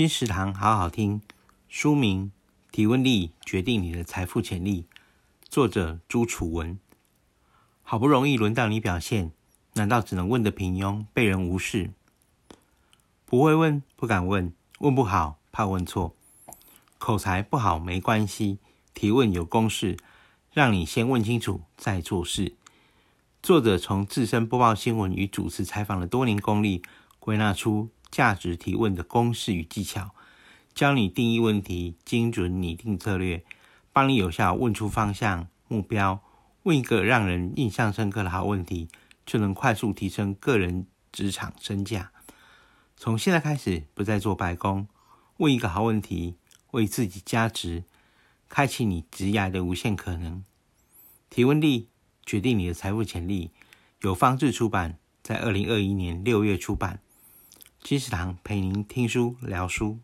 金石堂好好听，书名《提问力决定你的财富潜力》，作者朱楚文。好不容易轮到你表现，难道只能问得平庸，被人无视？不会问，不敢问，问不好，怕问错。口才不好没关系，提问有公式，让你先问清楚再做事。作者从自身播报新闻与主持采访的多年功力，归纳出价值提问的公式与技巧，教你定义问题，精准拟定策略，帮你有效问出方向、目标。问一个让人印象深刻的好问题，就能快速提升个人职场身价。从现在开始，不再做白工，问一个好问题，为自己加值，开启你职涯的无限可能。提问力决定你的财富潜力。有方志出版，在二零二一年六月出版。金石堂陪您听书聊书。